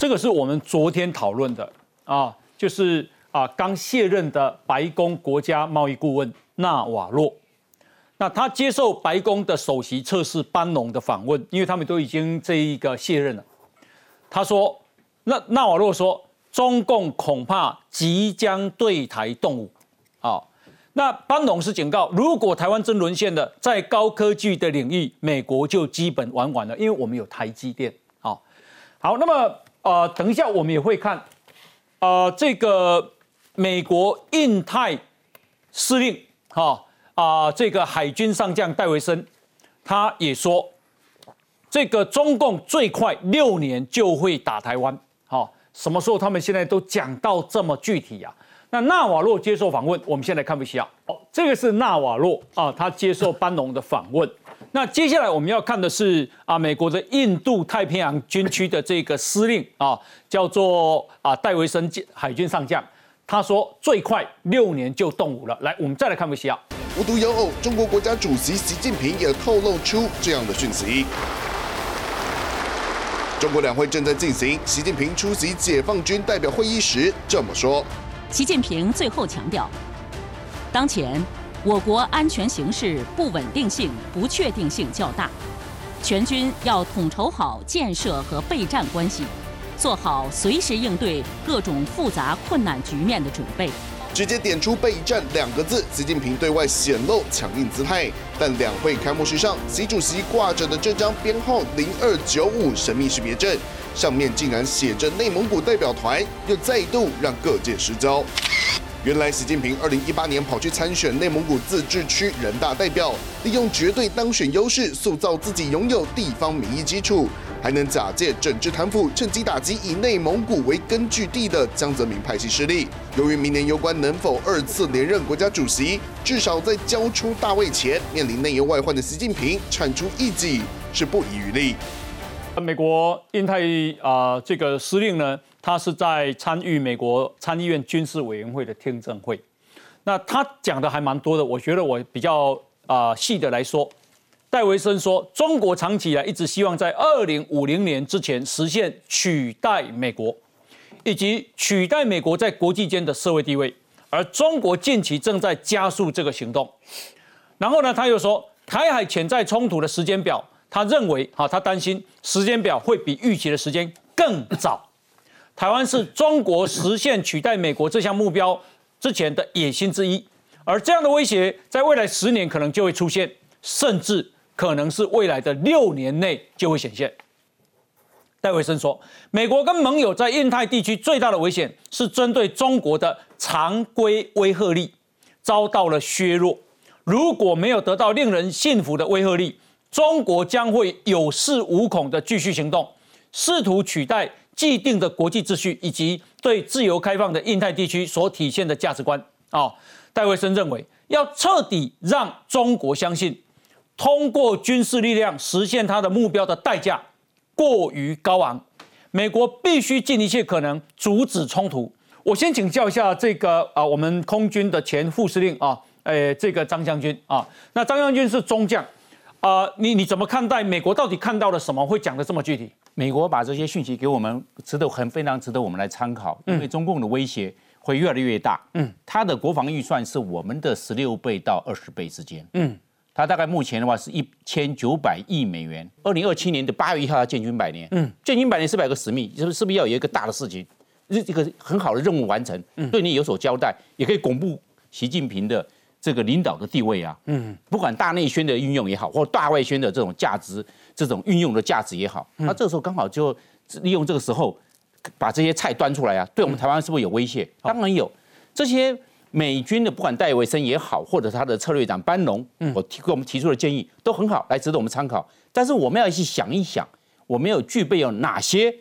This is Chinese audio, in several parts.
这个是我们昨天讨论的啊，就是啊刚卸任的白宫国家贸易顾问纳瓦洛。那他接受白宫的首席测试班农的访问，因为他们都已经这一个卸任了。他说，那纳瓦洛说，中共恐怕即将对台动武。啊，那班农是警告，如果台湾真沦陷了，在高科技的领域，美国就基本玩完了，因为我们有台积电。好，好，那么呃，等一下我们也会看，呃，这个美国印太司令，哈。啊，这个海军上将戴维森，他也说，这个中共最快六年就会打台湾。好，什么时候？他们现在都讲到这么具体啊？那纳瓦洛接受访问，我们现在看不下。哦，这个是纳瓦洛啊，他接受班农的访问。那接下来我们要看的是啊，美国的印度太平洋军区的这个司令啊，叫做啊戴维森海军上将，他说最快六年就动武了。来，我们再来看不下。无独有偶，中国国家主席习近平也透露出这样的讯息。中国两会正在进行，习近平出席解放军代表会议时这么说。习近平最后强调，当前我国安全形势不稳定性、不确定性较大，全军要统筹好建设和备战关系，做好随时应对各种复杂困难局面的准备。直接点出备战两个字，习近平对外显露强硬姿态。但两会开幕式上，习主席挂着的这张编号零二九五神秘识别证，上面竟然写着内蒙古代表团，又再度让各界失焦。原来，习近平二零一八年跑去参选内蒙古自治区人大代表，利用绝对当选优势，塑造自己拥有地方民意基础。还能假借政治贪腐，趁机打击以内蒙古为根据地的江泽民派系势力。由于明年攸关能否二次连任国家主席，至少在交出大位前，面临内忧外患的习近平铲除异己是不遗余力。美国印太啊这个司令呢，他是在参与美国参议院军事委员会的听证会，那他讲的还蛮多的，我觉得我比较啊细的来说。戴维森说：“中国长期以来一直希望在二零五零年之前实现取代美国，以及取代美国在国际间的社会地位。而中国近期正在加速这个行动。然后呢，他又说，台海潜在冲突的时间表，他认为，哈，他担心时间表会比预期的时间更早。台湾是中国实现取代美国这项目标之前的野心之一。而这样的威胁，在未来十年可能就会出现，甚至。”可能是未来的六年内就会显现。戴维森说，美国跟盟友在印太地区最大的危险是针对中国的常规威慑力遭到了削弱。如果没有得到令人信服的威慑力，中国将会有恃无恐的继续行动，试图取代既定的国际秩序以及对自由开放的印太地区所体现的价值观。啊，戴维森认为，要彻底让中国相信。通过军事力量实现他的目标的代价过于高昂，美国必须尽一切可能阻止冲突。我先请教一下这个啊，我们空军的前副司令啊，诶，这个张将军啊，那张将军是中将啊，你你怎么看待美国到底看到了什么，会讲的这么具体？美国把这些讯息给我们，值得很非常值得我们来参考，因为中共的威胁会越来越大。嗯，他的国防预算是我们的十六倍到二十倍之间。嗯。它大概目前的话是一千九百亿美元。二零二七年的八月一号要建军百年，嗯，建军百年是不是有个使命？是不是是不是要有一个大的事情，这这个很好的任务完成，对你有所交代，也可以巩固习近平的这个领导的地位啊。嗯，不管大内宣的运用也好，或大外宣的这种价值，这种运用的价值也好，那这个时候刚好就利用这个时候把这些菜端出来啊，对我们台湾是不是有威胁？当然有这些。美军的不管戴维森也好，或者他的策略长班农，我提给我们提出的建议都很好，来值得我们参考。但是我们要去想一想，我们有具备有哪些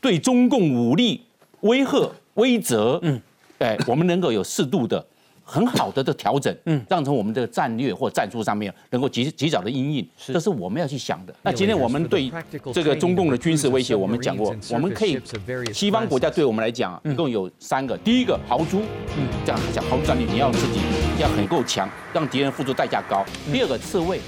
对中共武力威吓威责？嗯，哎，我们能够有适度的。很好的的调整，嗯，让从我们的战略或战术上面能够及及早的应应，这是我们要去想的。那今天我们对这个中共的军事威胁，我们讲过，我们可以西方国家对我们来讲，一共有三个。第一个豪猪，嗯，这样讲豪猪战略，你要自己要很够强，让敌人付出代价高。第二个刺猬，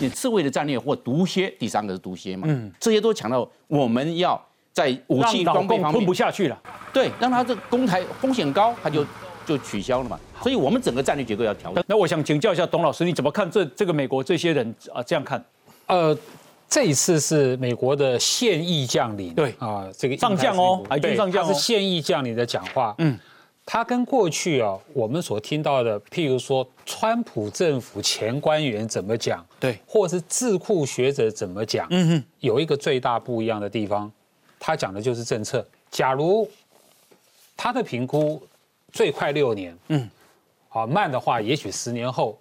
你刺猬的战略或毒蝎，第三个是毒蝎嘛，嗯，这些都强调我们要在武器装备方面共吞不，下去了。对，让他这个攻台风险高，他就就取消了嘛。所以我们整个战略结构要调整。那我想请教一下董老师，你怎么看这这个美国这些人啊？这样看，呃，这一次是美国的现役将领，对。啊，这个上将哦海军对上将哦。他是现役将领的讲话，嗯，他跟过去啊我们所听到的，譬如说川普政府前官员怎么讲，对，或是智库学者怎么讲，嗯哼，有一个最大不一样的地方，他讲的就是政策。假如他的评估最快六年，嗯，啊，慢的话也许十年后。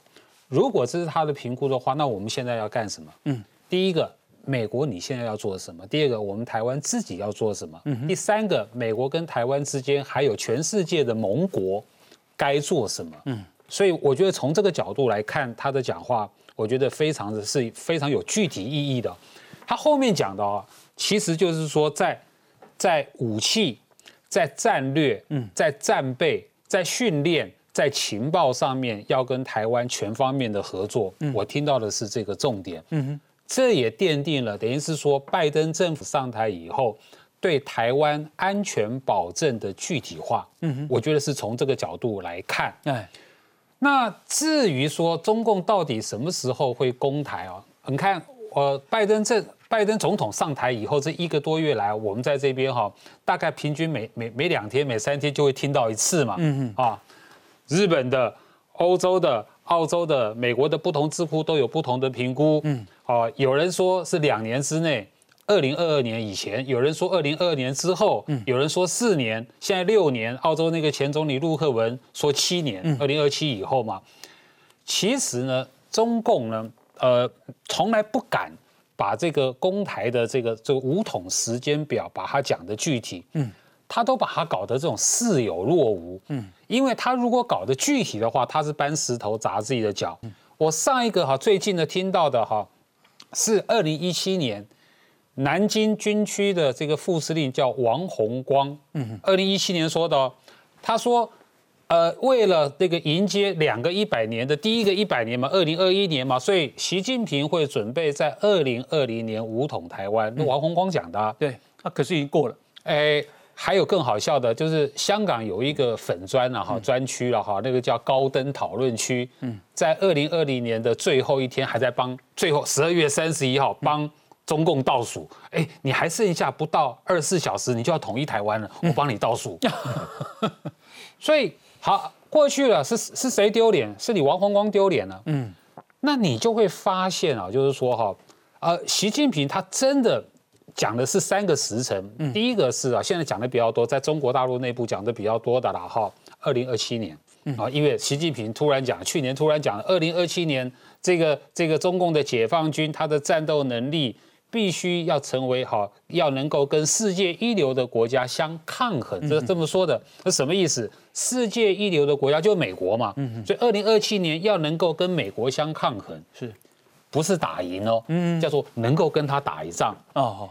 如果这是他的评估的话，那我们现在要干什么？嗯，第一个，美国你现在要做什么？第二个，我们台湾自己要做什么？嗯，第三个，美国跟台湾之间还有全世界的盟国该做什么？嗯，所以我觉得从这个角度来看他的讲话，我觉得非常的是非常有具体意义的。他后面讲的啊，其实就是说在在武器、在战略、嗯，在战备、在训练、在情报上面要跟台湾全方面的合作。我听到的是这个重点。嗯哼，这也奠定了，等于是说拜登政府上台以后。对台湾安全保证的具体化，嗯哼，我觉得是从这个角度来看。哎，那至于说中共到底什么时候会攻台啊？你看，呃，拜登政拜登总统上台以后，这一个多月来，我们在这边哈，大概平均每每每两天、每三天就会听到一次嘛。嗯嗯啊，日本的、欧洲的、澳洲的、美国的不同智库都有不同的评估。嗯，啊，有人说是两年之内。二零二二年以前，有人说二零二二年之后，有人说四年，现在六年。澳洲那个前总理陆克文说七年，二零二七以后嘛。其实呢，中共呢，呃，从来不敢把这个公台的这个这个五统时间表把它讲的具体，嗯，他都把它搞得这种似有若无，嗯，因为他如果搞得具体的话，他是搬石头砸自己的脚。我上一个哈最近的听到的哈是二零一七年。南京军区的这个副司令叫王洪光，嗯，二零一七年说的、哦，他说，呃，为了这个迎接两个一百年的第一个一百年嘛，二零二一年嘛，所以习近平会准备在二零二零年武统台湾。那王洪光讲的、啊，对，那可是已经过了。哎，还有更好笑的，就是香港有一个粉砖了哈，专区了哈，那个叫高登讨论区，嗯，在二零二零年的最后一天，还在帮最后十二月三十一号帮。中共倒数，哎，你还剩下不到二十四小时，你就要统一台湾了，我帮你倒数。所以好过去了，是是谁丢脸？是你王洪光丢脸了。嗯，那你就会发现啊，就是说哈，呃，习近平他真的讲的是三个时辰。第一个是啊，现在讲的比较多，在中国大陆内部讲的比较多的啦哈，二零二七年啊，因为习近平突然讲，去年突然讲，二零二七年这个这个中共的解放军他的战斗能力。必须要成为好，要能够跟世界一流的国家相抗衡，这这么说的，那什么意思？世界一流的国家就美国嘛，所以二零二七年要能够跟美国相抗衡，是，不是打赢哦？嗯，叫做能够跟他打一仗哦。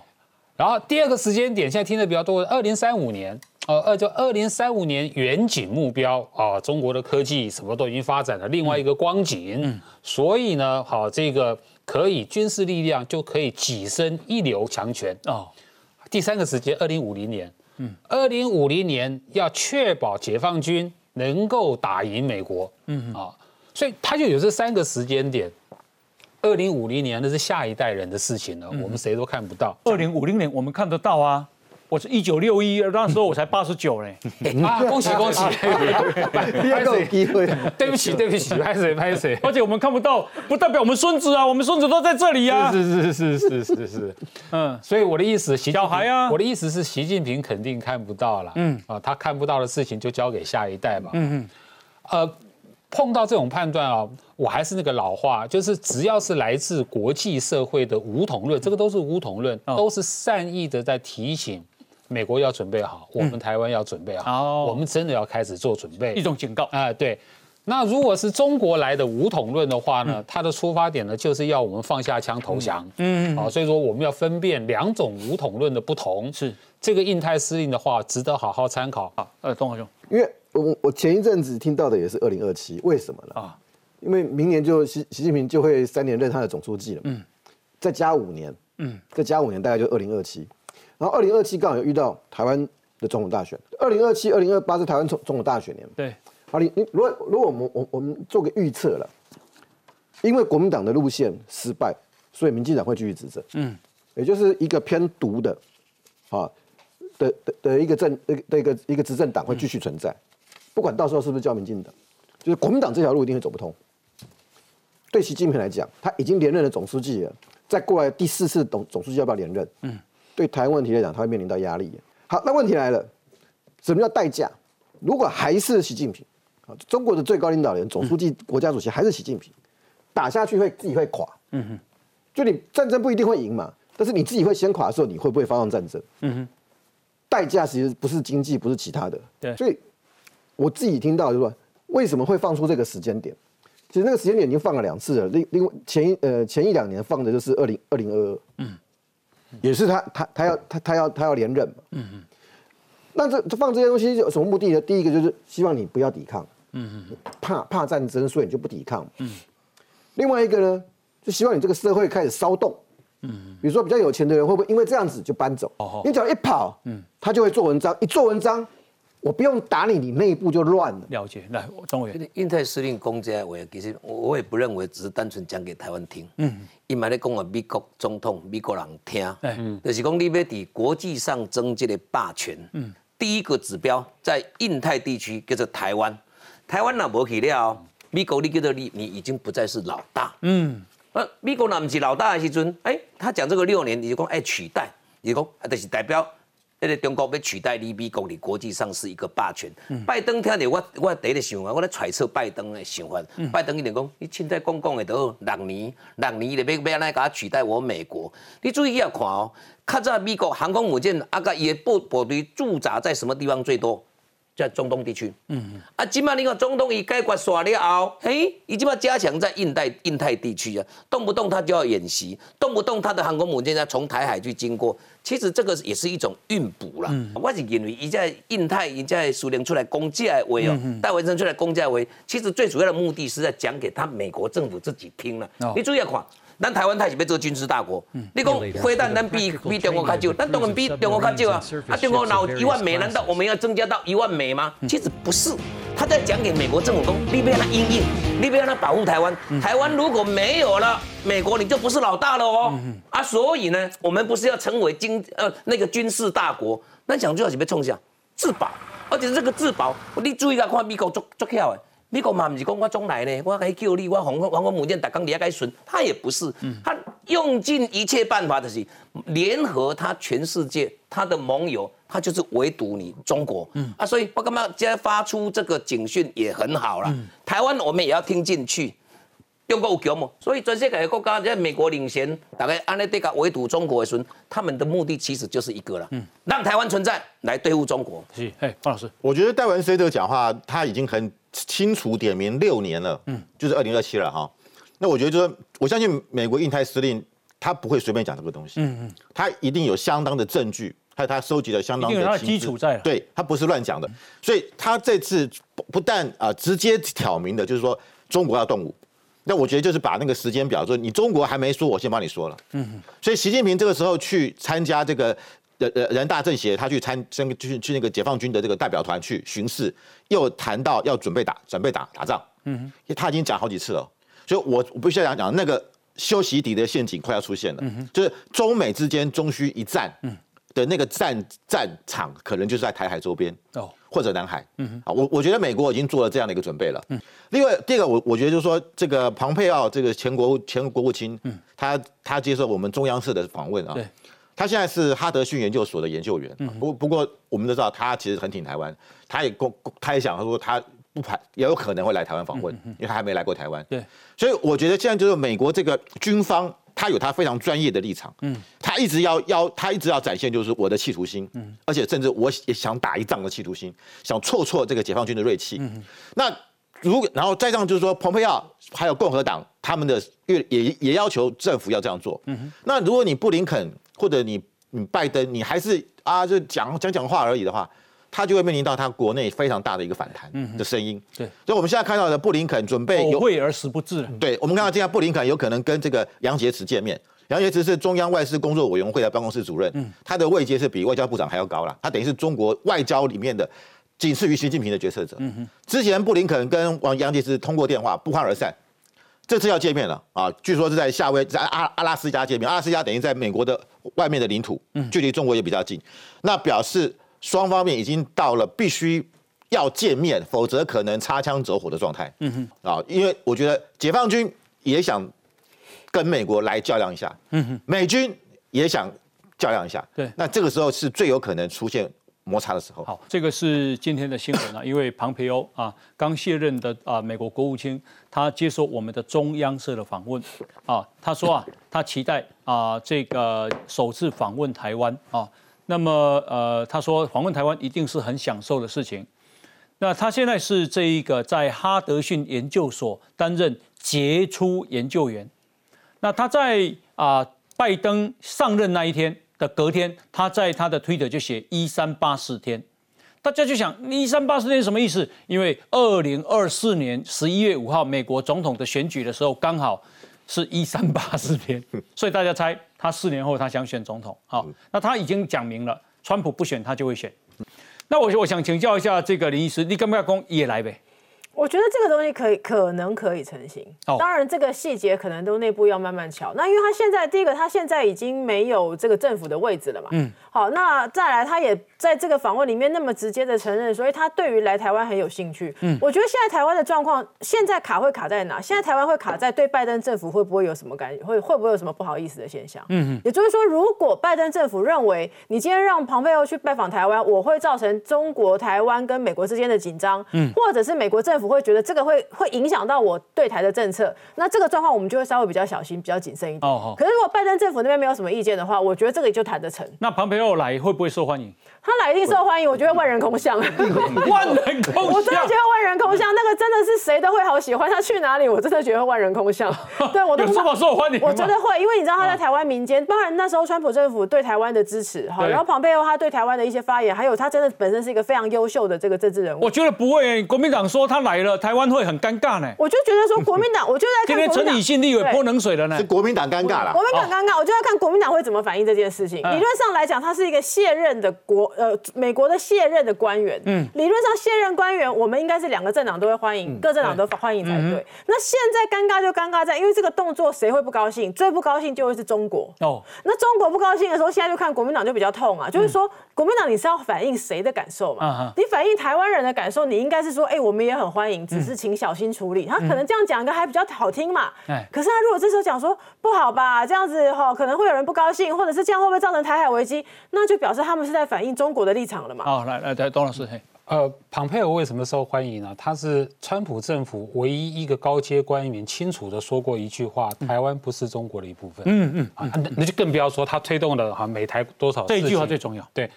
然后第二个时间点，现在听的比较多，二零三五年，呃，二就二零三五年远景目标啊，中国的科技什么都已经发展了另外一个光景，嗯所以呢，好这个。可以军事力量就可以跻身一流强权哦。第三个时间，二零五零年，嗯，二零五零年要确保解放军能够打赢美国，嗯啊，所以他就有这三个时间点。二零五零年那是下一代人的事情了，我们谁都看不到。二零五零年我们看得到啊。我是一九六一，那时候我才八十九嘞。啊，恭喜恭喜！第二个机会，对不起对不起，拍谁拍谁。而且我们看不到，不代表我们孙子啊，我们孙子都在这里呀。是是是是是是，嗯，所以我的意思，小孩啊，我的意思是，习近平肯定看不到了。嗯啊，他看不到的事情就交给下一代嘛。嗯嗯，呃，碰到这种判断啊，我还是那个老话，就是只要是来自国际社会的武统论，这个都是武统论，都是善意的在提醒。美国要准备好，我们台湾要准备好，我们真的要开始做准备。一种警告啊，对。那如果是中国来的武统论的话呢，它的出发点呢，就是要我们放下枪投降。嗯，好，所以说我们要分辨两种武统论的不同。是这个印太司令的话，值得好好参考啊。呃，东华兄，因为我我前一阵子听到的也是二零二七，为什么呢？啊，因为明年就习习近平就会三年任他的总书记了。嗯，再加五年，嗯，再加五年大概就二零二七。然后二零二七刚好又遇到台湾的总统大选，二零二七、二零二八是台湾总总统大选年。对，好，你你如果如果我们我我们做个预测了，因为国民党的路线失败，所以民进党会继续执政。嗯，也就是一个偏独的，啊的的的一个政的的一个一个执政党会继续存在，不管到时候是不是叫民进党，就是国民党这条路一定会走不通。对习近平来讲，他已经连任了总书记了，再过来第四次总总书记要不要连任？嗯，对台湾问题来讲，他会面临到压力。好，那问题来了，什么叫代价？如果还是习近平，啊，中国的最高领导人、总书记、国家主席还是习近平，打下去会自己会垮。嗯哼，就你战争不一定会赢嘛，但是你自己会先垮的时候，你会不会发动战争？嗯哼，代价其实不是经济，不是其他的。对，所以我自己听到就是说，为什么会放出这个时间点？其实那个时间点已经放了两次了，另另外前一呃前一两年放的就是二零二零二二，嗯，也是他他他要他他要他要连任嘛，嗯嗯，那这这放这些东西有什么目的？呢？第一个就是希望你不要抵抗，嗯嗯，怕怕战争，所以你就不抵抗，嗯，另外一个呢，就希望你这个社会开始骚动，嗯，比如说比较有钱的人会不会因为这样子就搬走？哦，你只要一跑，嗯，他就会做文章，一做文章。我不用打你，你内部就乱了。了解，来，张委员。印太司令公这话，其实我也不认为只是单纯讲给台湾听。嗯，伊嘛咧讲啊，美国总统、美国人听。嗯，就是讲你要伫国际上争这个霸权。嗯，第一个指标在印太地区叫做台湾。台湾若无去了，美国你叫做你，你已经不再是老大。嗯，呃，美国若唔是老大的时阵，哎，他讲这个六年，你就讲哎取代，你讲啊，就是代表。那个中国要取代你美国，你国际上是一个霸权。拜登听着我，我第一个想法，我咧揣测拜登的想法。拜登一定讲，你现在讲讲的都六年，六年你要要安尼甲取代我美国？你注意要看哦，较早美国航空母舰啊个也部部队驻扎在什么地方最多？在中东地区，嗯，啊，今嘛你看中东一解决耍了后，嘿，已经要加强在印太印太地区啊，动不动他就要演习，动不动他的航空母舰要从台海去经过，其实这个也是一种运补啦。我是认为，一在印太，一在苏联出来攻击来威哦，戴维森出来攻击来威，其实最主要的目的是在讲给他美国政府自己听了。你注意看。咱台湾太是要做军事大国，你讲飞弹咱比比中国较少，咱当然比中国较少啊。啊，中国拿一万美，难道我们要增加到一万美吗？其实不是，他在讲给美国政府说，你不要他应应，你不要他保护台湾。台湾如果没有了美国，你就不是老大了哦。啊，所以呢，我们不是要成为经呃那个军事大国，那讲最好是要冲下？自保，而且这个自保，你注意下看美国做做巧的。美国嘛不是讲我总来呢，我可以救你，我航空航空母舰打刚离开损，他也不是，他用尽一切办法的是联合他全世界他的盟友，他就是围堵你中国，嗯。啊，所以我干嘛今天发出这个警讯也很好了，台湾我们也要听进去，中国有强嘛，所以全世界的国家在美国领先，大概安内对个围堵中国的时候，他们的目的其实就是一个了，让台湾存在来对付中国。是，哎，方老师，我觉得戴文这个讲话他已经很。清楚点名六年了，嗯，就是二零二七了哈。那我觉得就是，我相信美国印太司令他不会随便讲这个东西，嗯嗯，他一定有相当的证据，还有他收集了相当的基础在，对他不是乱讲的。所以他这次不不但啊直接挑明的，就是说中国要动武，那我觉得就是把那个时间表说，你中国还没说，我先帮你说了，嗯。所以习近平这个时候去参加这个。人人大政协他去参，去去那个解放军的这个代表团去巡视，又谈到要准备打，准备打打仗。嗯哼，他已经讲好几次了，所以我我必须要讲讲那个修习底的陷阱快要出现了，嗯就是中美之间终须一战的那个战战场，可能就是在台海周边哦，或者南海。嗯，啊，我我觉得美国已经做了这样的一个准备了。嗯，另外第二个，我我觉得就是说，这个庞佩奥这个前国前国务卿，嗯，他他接受我们中央社的访问啊。对。他现在是哈德逊研究所的研究员，不不过我们都知道他其实很挺台湾，他也公他也想他说他不排也有可能会来台湾访问，因为他还没来过台湾。对，所以我觉得现在就是美国这个军方，他有他非常专业的立场，嗯，他一直要要他一直要展现就是我的企图心，嗯，而且甚至我也想打一仗的企图心，想挫挫这个解放军的锐气。嗯，那如果然后再上就是说，蓬佩奥还有共和党他们的也也也要求政府要这样做。嗯那如果你布林肯。或者你你拜登，你还是啊，就讲讲讲话而已的话，他就会面临到他国内非常大的一个反弹的声音。对，所以我们现在看到的布林肯准备有会而实不至。对，我们看到现在布林肯有可能跟这个杨洁篪见面，杨洁篪是中央外事工作委员会的办公室主任，他的位阶是比外交部长还要高了，他等于是中国外交里面的仅次于习近平的决策者。之前布林肯跟王杨洁篪通过电话，不欢而散。这次要见面了啊！据说是在夏威，在阿阿拉斯加见面。阿拉斯加等于在美国的外面的领土，距离中国也比较近。那表示双方面已经到了必须要见面，否则可能擦枪走火的状态。嗯哼，啊，因为我觉得解放军也想跟美国来较量一下，嗯哼，美军也想较量一下。对，那这个时候是最有可能出现。摩擦的时候，好，这个是今天的新闻啊，因为庞培欧啊刚卸任的啊美国国务卿，他接受我们的中央社的访问。啊，他说啊，他期待啊这个首次访问台湾啊，那么呃他说访问台湾一定是很享受的事情，那他现在是这一个在哈德逊研究所担任杰出研究员，那他在啊拜登上任那一天。的隔天，他在他的推特就写一三八四天，大家就想一三八四天什么意思？因为二零二四年十一月五号美国总统的选举的时候，刚好是一三八四天，所以大家猜他四年后他想选总统。好，那他已经讲明了，川普不选他就会选。那我我想请教一下这个林医师，你敢不敢讲也来呗？我觉得这个东西可以，可能可以成型。当然，这个细节可能都内部要慢慢瞧。那因为他现在，第一个，他现在已经没有这个政府的位置了嘛。嗯。好，那再来，他也在这个访问里面那么直接的承认，所以他对于来台湾很有兴趣。嗯。我觉得现在台湾的状况，现在卡会卡在哪？现在台湾会卡在对拜登政府会不会有什么感，会会不会有什么不好意思的现象？嗯嗯也就是说，如果拜登政府认为你今天让庞佩奥去拜访台湾，我会造成中国台湾跟美国之间的紧张。嗯。或者是美国政府。我会觉得这个会会影响到我对台的政策，那这个状况我们就会稍微比较小心、比较谨慎一点。哦可是如果拜登政府那边没有什么意见的话，我觉得这个也就谈得成。那庞培奥来会不会受欢迎？他来一定受欢迎，我觉得万人空巷。万人空巷，我真的觉得万人空巷，那个真的是谁都会好喜欢他去哪里，我真的觉得万人空巷。对我都这么受欢迎，我觉得会，因为你知道他在台湾民间，当然那时候川普政府对台湾的支持，哈，然后庞培奥他对台湾的一些发言，还有他真的本身是一个非常优秀的这个政治人物。我觉得不会，国民党说他来了，台湾会很尴尬呢。我就觉得说国民党，我就在看今天陈以信立委泼冷水了呢，是国民党尴尬了。国民党尴尬，我就在看国民党会怎么反应这件事情。理论上来讲，他是一个卸任的国呃美国的。卸任的官员，嗯，理论上卸任官员，我们应该是两个政党都会欢迎，各政党都欢迎才对。那现在尴尬就尴尬在，因为这个动作谁会不高兴？最不高兴就会是中国。哦，那中国不高兴的时候，现在就看国民党就比较痛啊，就是说国民党你是要反映谁的感受嘛？你反映台湾人的感受，你应该是说，哎，我们也很欢迎，只是请小心处理。他可能这样讲一个还比较好听嘛。可是他如果这时候讲说不好吧，这样子哈，可能会有人不高兴，或者是这样会不会造成台海危机？那就表示他们是在反映中国的立场了嘛？哦，来来，董老师，嘿，呃，庞佩尔为什么受欢迎呢？他是川普政府唯一一个高阶官员，清楚的说过一句话：台湾不是中国的一部分。嗯嗯，啊，那那就更不要说他推动了哈美台多少，这一句话最重要。对，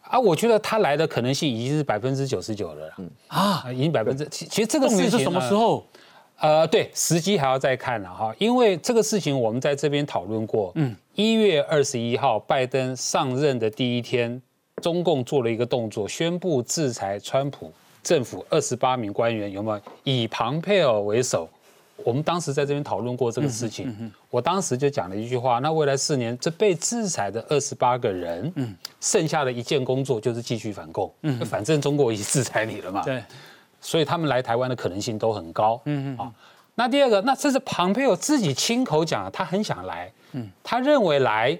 啊，我觉得他来的可能性已经是百分之九十九了。嗯啊，已经百分之，其其实这个事情是什么时候？呃，对，时机还要再看了哈，因为这个事情我们在这边讨论过。嗯，一月二十一号，拜登上任的第一天。中共做了一个动作，宣布制裁川普政府二十八名官员，有没有？以庞佩尔为首？我们当时在这边讨论过这个事情，我当时就讲了一句话：那未来四年，这被制裁的二十八个人，嗯，剩下的一件工作就是继续反共，嗯，反正中国已经制裁你了嘛，对，所以他们来台湾的可能性都很高，嗯嗯，啊，那第二个，那这是庞佩尔自己亲口讲，他很想来，嗯，他认为来。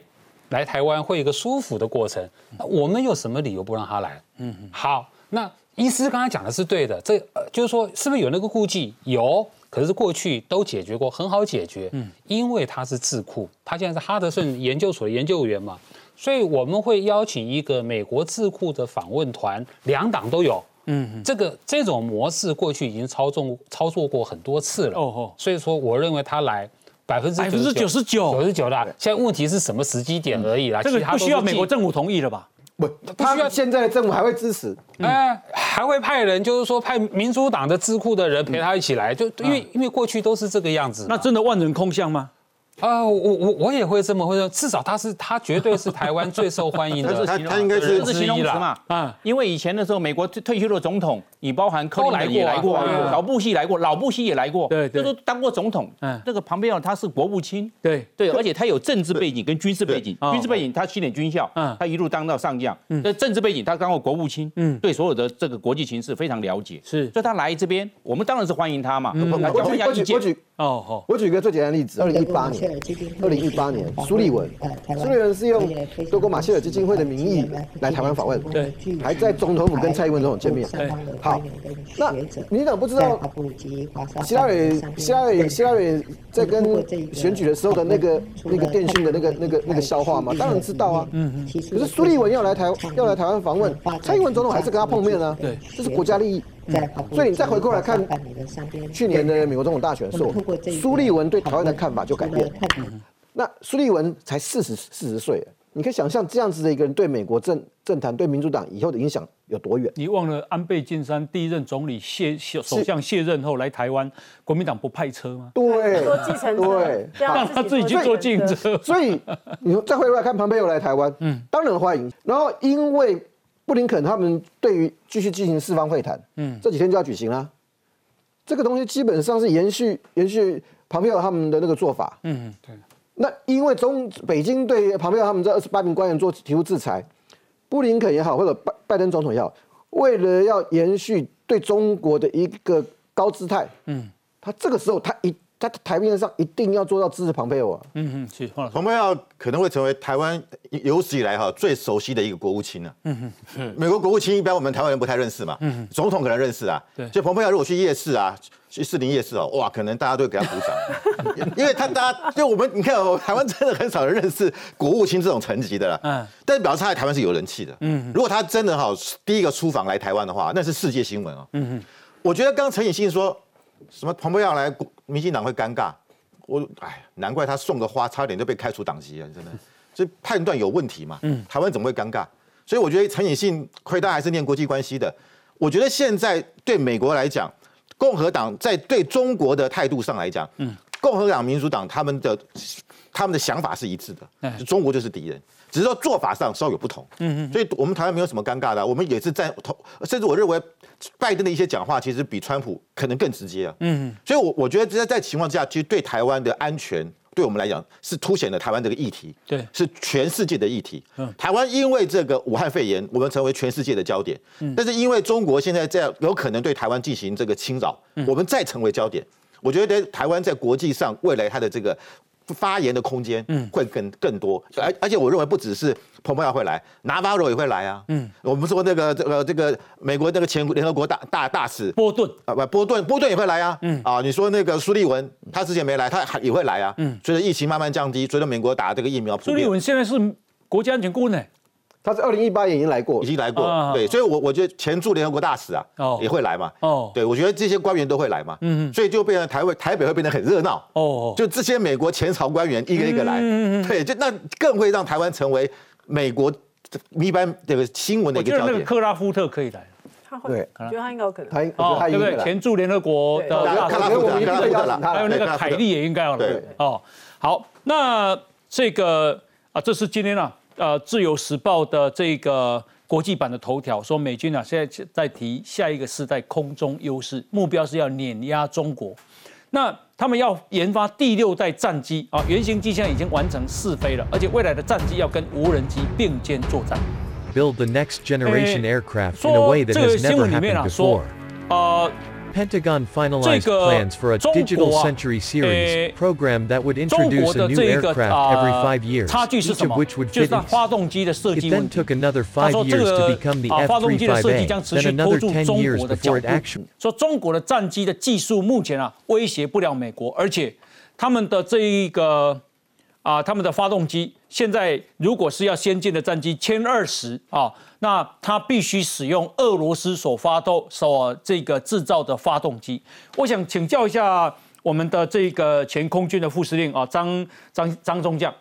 来台湾会有一个舒服的过程，那我们有什么理由不让他来？嗯，好，那医师刚才讲的是对的，这呃就是说是不是有那个顾忌？有，可是过去都解决过，很好解决。嗯，因为他是智库，他现在是哈德逊研究所的研究员嘛，所以我们会邀请一个美国智库的访问团，两党都有。嗯，这个这种模式过去已经操纵操作过很多次了。哦哦，所以说我认为他来。百分之百分之九十九九十九的，现在问题是什么时机点而已啦。这个不需要美国政府同意了吧？不，他需要。现在的政府还会支持，哎，还会派人，就是说派民主党的智库的人陪他一起来，就因为因为过去都是这个样子。那真的万人空巷吗？啊，我我我也会这么会说，至少他是他绝对是台湾最受欢迎的，他他应该是这是形容词嘛？啊，因为以前的时候，美国退休的总统，你包含克林顿也来过，老布希来过，老布希也来过，对，都当过总统。嗯，那个庞培奥他是国务卿，对。对，而且他有政治背景跟军事背景，军事背景他训练军校，嗯，他一路当到上将，那政治背景他当过国务卿，嗯，对所有的这个国际形势非常了解，是，所以他来这边，我们当然是欢迎他嘛。我举我举哦好，我举个最简单的例子，二零一八年，二零一八年，苏立文，苏立文是用德国马歇尔基金会的名义来台湾访问，对，还在总统府跟蔡英文总统见面。好，那你怎么不知道希拉里希拉里希拉里在跟选举的时候的那个那个电讯的那个那个那个笑话吗？当然知道啊。嗯嗯。可是苏立文要来台要来台湾访问，蔡英文总统还是跟他碰面啊。对，这是国家利益。所以你再回过来看去年的美国总统大选的时候，苏利文对台湾的看法就改变。那苏利文才四十四十岁，你可以想象这样子的一个人对美国政政坛、对民主党以后的影响有多远？你忘了安倍晋三第一任总理卸首相卸任后来台湾，国民党不派车吗？对，坐计程车，对，让他自己去坐计程车。所以你再回过来看庞培友来台湾，嗯，当然欢迎。然后因为布林肯他们对于继续进行四方会谈，嗯，这几天就要举行了。这个东西基本上是延续延续庞培友他们的那个做法，嗯，对。那因为中北京对旁边他们这二十八名官员做提出制裁，布林肯也好，或者拜拜登总统也好，为了要延续对中国的一个高姿态，嗯，他这个时候他一在台面上一定要做到支持庞佩奥啊，嗯嗯，是，庞佩奥可能会成为台湾有史以来哈最熟悉的一个国务卿了，嗯嗯，美国国务卿一般我们台湾人不太认识嘛，嗯，总统可能认识啊，对，就庞佩奥如果去夜市啊。去士林夜市哦，哇，可能大家都会给他鼓掌，因为他大家就我们你看哦，台湾真的很少人认识国务卿这种层级的了，嗯，但是表示他在台湾是有人气的，嗯，如果他真的哈第一个出访来台湾的话，那是世界新闻哦，嗯哼，我觉得刚陈以信说什么彭博要来，民进党会尴尬，我哎，难怪他送的花差点就被开除党籍了，真的，这判断有问题嘛，嗯，台湾怎么会尴尬？所以我觉得陈以信亏大还是念国际关系的，我觉得现在对美国来讲。共和党在对中国的态度上来讲，嗯，共和党、民主党他们的他们的想法是一致的，中国就是敌人，只是说做法上稍有不同，嗯嗯，所以我们台湾没有什么尴尬的，我们也是在同，甚至我认为拜登的一些讲话其实比川普可能更直接啊，嗯嗯，所以，我我觉得在在情况之下，其实对台湾的安全。对我们来讲，是凸显了台湾这个议题，对，是全世界的议题。嗯，台湾因为这个武汉肺炎，我们成为全世界的焦点。嗯，但是因为中国现在这样有可能对台湾进行这个侵扰，我们再成为焦点。我觉得台湾在国际上未来它的这个。发言的空间嗯会更更多，而而且我认为不只是蓬佩奥会来，拿瓦罗也会来啊。嗯，我们说那个这个这个美国那个前联合国大大大使波顿啊不波顿波顿也会来啊。嗯啊，你说那个苏利文他之前没来，他还也会来啊。嗯，随着疫情慢慢降低，随着美国打这个疫苗，苏利文现在是国家安全顾问呢。他是二零一八年已经来过，已经来过，对，所以，我我觉得前驻联合国大使啊，也会来嘛，哦，对，我觉得这些官员都会来嘛，嗯所以就变成台湾台北会变得很热闹，哦，就这些美国前朝官员一个一个来，嗯对，就那更会让台湾成为美国一般这个新闻的一个焦点。我觉得那个克拉夫特可以来，他会，觉得他应该有可能，他哦，对不对？前驻联合国的还有那个凯利也应该要来，哦，好，那这个啊，这是今天啊。呃，《自由时报》的这个国际版的头条说，美军啊现在在提下一个世代空中优势，目标是要碾压中国。那他们要研发第六代战机啊，原型机现在已经完成试飞了，而且未来的战机要跟无人机并肩作战。Build the next generation aircraft in a way that has never happened before. 呃。Pentagon finalized plans for a digital century series program that would introduce a new aircraft every five years, each of which would fit It then took another five years to become the F-35A, then another ten years before it actually. 说中国的战机的技术目前啊威胁不了美国，而且他们的这一个 啊他们的发动机现在如果是要先进的战机歼二十啊。那它必须使用俄罗斯所发动、所这个制造的发动机。我想请教一下我们的这个前空军的副司令啊，张张张中将，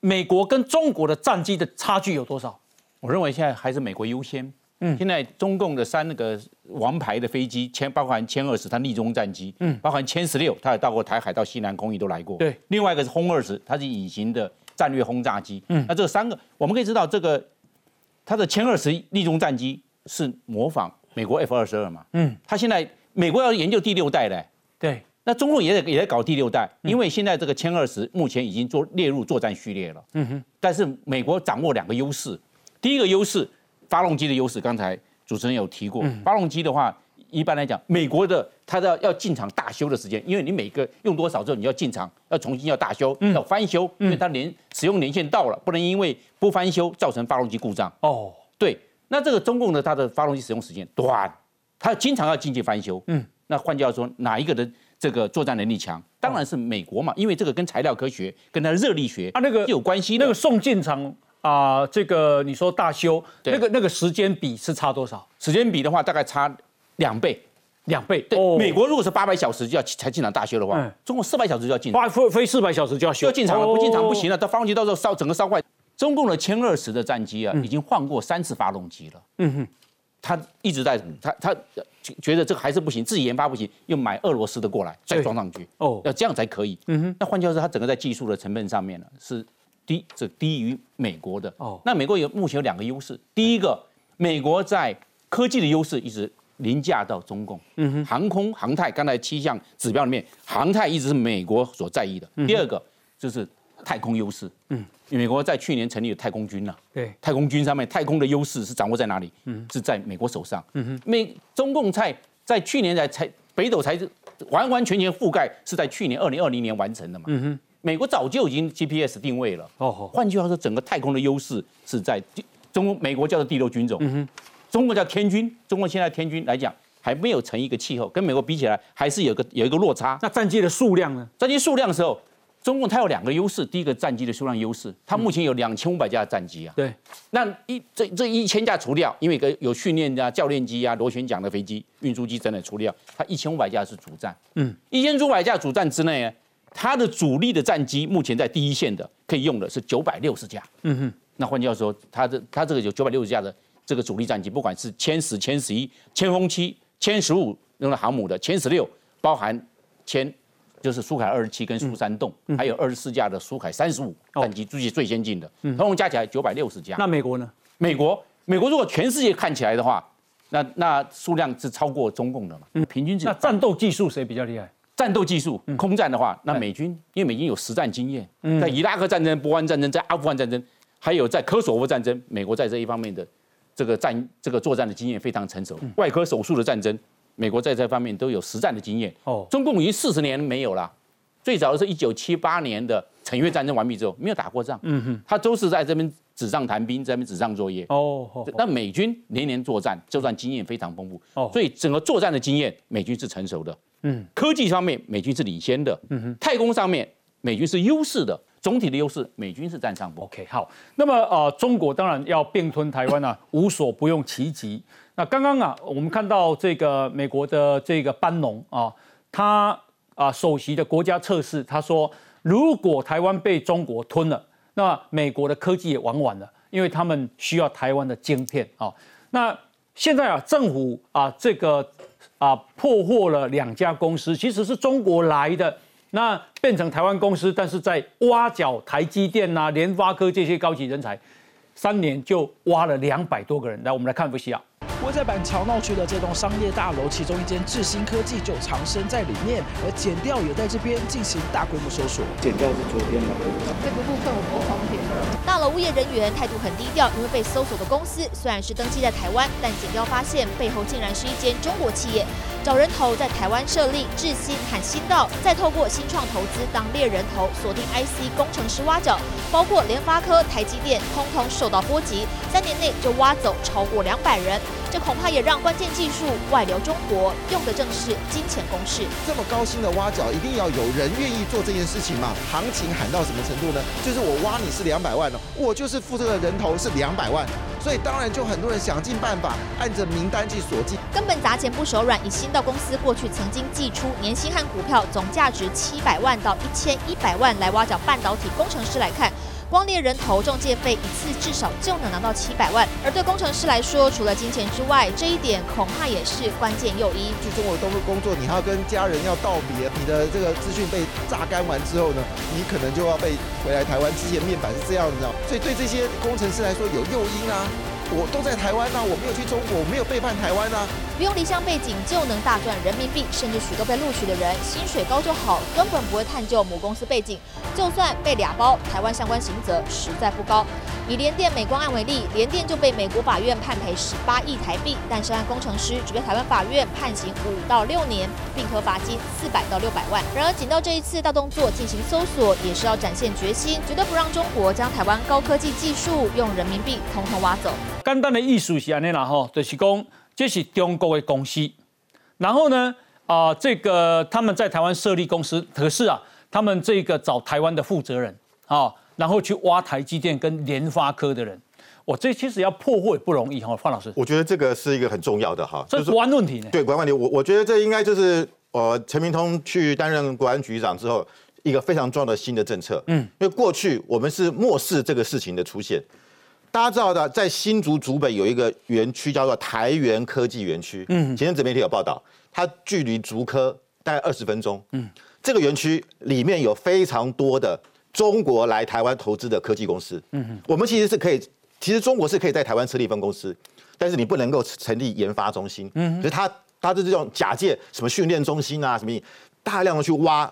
美国跟中国的战机的差距有多少？我认为现在还是美国优先。嗯，现在中共的三那个王牌的飞机，千包含歼二十，它逆中战机，嗯，包含歼十六，它也到过台海到西南空域都来过。对，另外一个是轰二十，它是隐形的战略轰炸机。嗯，那这三个我们可以知道，这个它的歼二十逆中战机是模仿美国 F 二十二嘛？嗯，它现在美国要研究第六代嘞。对。那中共也在也在搞第六代，因为现在这个歼二十目前已经做列入作战序列了。嗯哼。但是美国掌握两个优势，第一个优势，发动机的优势，刚才主持人有提过。发动机的话，一般来讲，美国的它的要进场大修的时间，因为你每个用多少之后，你要进场要重新要大修，要翻修，因为它年使用年限到了，不能因为不翻修造成发动机故障。哦，对。那这个中共的它的发动机使用时间短，它经常要进去翻修。嗯。那换句话说，哪一个的？这个作战能力强，当然是美国嘛，因为这个跟材料科学、跟它的热力学啊那个有关系。那个送进场啊，这个你说大修，那个那个时间比是差多少？时间比的话，大概差两倍，两倍。对，美国如果是八百小时就要才进场大修的话，中国四百小时就要进。八飞飞四百小时就要修，要进场了，不进场不行了。到发动机到时候烧整个烧坏。中共的歼二十的战机啊，已经换过三次发动机了。嗯哼。他一直在，他他觉得这个还是不行，自己研发不行，又买俄罗斯的过来再装上去，哦，要这样才可以。嗯哼，那换句话说，他整个在技术的成本上面呢是低，这低于美国的。哦，那美国有目前有两个优势，第一个，美国在科技的优势一直凌驾到中共。嗯哼，航空航太刚才七项指标里面，航太一直是美国所在意的。第二个就是。太空优势，嗯，美国在去年成立了太空军了，对，太空军上面太空的优势是掌握在哪里？嗯，是在美国手上，嗯哼，美中共在在去年才才北斗才完完全全覆盖是在去年二零二零年完成的嘛，嗯哼，美国早就已经 GPS 定位了，哦，换句话说，整个太空的优势是在中美国叫做第六军种，嗯哼，中国叫天军，中国现在天军来讲还没有成一个气候，跟美国比起来还是有个有一个落差。那战机的数量呢？战机数量的时候。中共它有两个优势，第一个战机的数量优势，它目前有两千五百架战机啊。对，那一这这一千架除掉，因为个有训练啊、教练机啊、螺旋桨的飞机、运输机等等除掉，它一千五百架是主战。嗯，一千五百架主战之内，它的主力的战机目前在第一线的可以用的是九百六十架。嗯哼，那换句话说，它的它这个有九百六十架的这个主力战机，不管是歼十、歼十一、歼轰七、歼十五用了航母的，歼十六包含歼。就是苏凯二十七跟苏三栋，还有二十四架的苏凯三十五战机，最最先进的，嗯、通共加起来九百六十架。那美国呢？美国，美国如果全世界看起来的话，那那数量是超过中共的嘛？嗯，平均值。那战斗技术谁比较厉害？战斗技术，空战的话，那美军，因为美军有实战经验，在伊拉克战争、波湾战争、在阿富汗战争，还有在科索沃战争，美国在这一方面的这个战这个作战的经验非常成熟。外科手术的战争。美国在这方面都有实战的经验。哦，中共已经四十年没有了。最早的是一九七八年的陈越战争完毕之后，没有打过仗。嗯哼，他都是在这边纸上谈兵，在这边纸上作业。哦，那美军年年作战，作战经验非常丰富。哦，所以整个作战的经验，美军是成熟的。嗯，科技方面，美军是领先的。嗯哼，太空上面，美军是优势的。总体的优势，美军是占上风。OK，好。那么呃，中国当然要并吞台湾啊，无所不用其极。那刚刚啊，我们看到这个美国的这个班农啊，他啊首席的国家测试，他说，如果台湾被中国吞了，那美国的科技也玩完了，因为他们需要台湾的晶片啊。那现在啊，政府啊这个啊破获了两家公司，其实是中国来的，那变成台湾公司，但是在挖角台积电呐、联发科这些高级人才，三年就挖了两百多个人。来，我们来看一下。国在板桥闹区的这栋商业大楼，其中一间智新科技就藏身在里面，而剪掉也在这边进行大规模搜索。剪掉是昨天的？这个部分我不方便。大楼物业人员态度很低调，因为被搜索的公司虽然是登记在台湾，但剪掉发现背后竟然是一间中国企业，找人头在台湾设立智新和新道，再透过新创投资当猎人头，锁定 IC 工程师挖角，包括联发科、台积电，通通受到波及，三年内就挖走超过两百人。这恐怕也让关键技术外流中国，用的正是金钱攻势。这么高薪的挖角，一定要有人愿意做这件事情嘛？行情喊到什么程度呢？就是我挖你是两百万哦，我就是负责的人头是两百万，所以当然就很多人想尽办法按着名单去锁进，根本砸钱不手软。以新道公司过去曾经寄出年薪和股票总价值七百万到一千一百万来挖角半导体工程师来看。光猎人头中介费一次至少就能拿到七百万。而对工程师来说，除了金钱之外，这一点恐怕也是关键诱因。去中国东部工作，你还要跟家人要道别，你的这个资讯被榨干完之后呢，你可能就要被回来台湾。之前面板是这样子，所以对这些工程师来说有诱因啊。我都在台湾呐，我没有去中国，我没有背叛台湾呐。不用离乡背景就能大赚人民币，甚至许多被录取的人薪水高就好，根本不会探究母公司背景。就算被俩包，台湾相关刑责实在不高。以联电美光案为例，联电就被美国法院判赔十八亿台币，但涉案工程师只被台湾法院判刑五到六年，并可罚金四百到六百万。然而，仅到这一次大动作进行搜索，也是要展现决心，绝对不让中国将台湾高科技技术用人民币统统挖走。简单的意思是安尼啦吼，就是讲这是中国的公司，然后呢啊，这个他们在台湾设立公司，可是啊，他们这个找台湾的负责人啊，然后去挖台积电跟联发科的人，我这其实要破获也不容易哈，范老师。我觉得这个是一个很重要的哈，这是国安问题呢。对国安问题，我我觉得这应该就是呃陈明通去担任国安局长之后一个非常重要的新的政策。嗯，因为过去我们是漠视这个事情的出现。大家知道的，在新竹竹北有一个园区叫做台源科技园区。嗯，前阵子媒体有报道，它距离竹科大概二十分钟。嗯，这个园区里面有非常多的中国来台湾投资的科技公司。嗯我们其实是可以，其实中国是可以在台湾设立分公司，但是你不能够成立研发中心。嗯，所以他他是这种假借什么训练中心啊什么，大量的去挖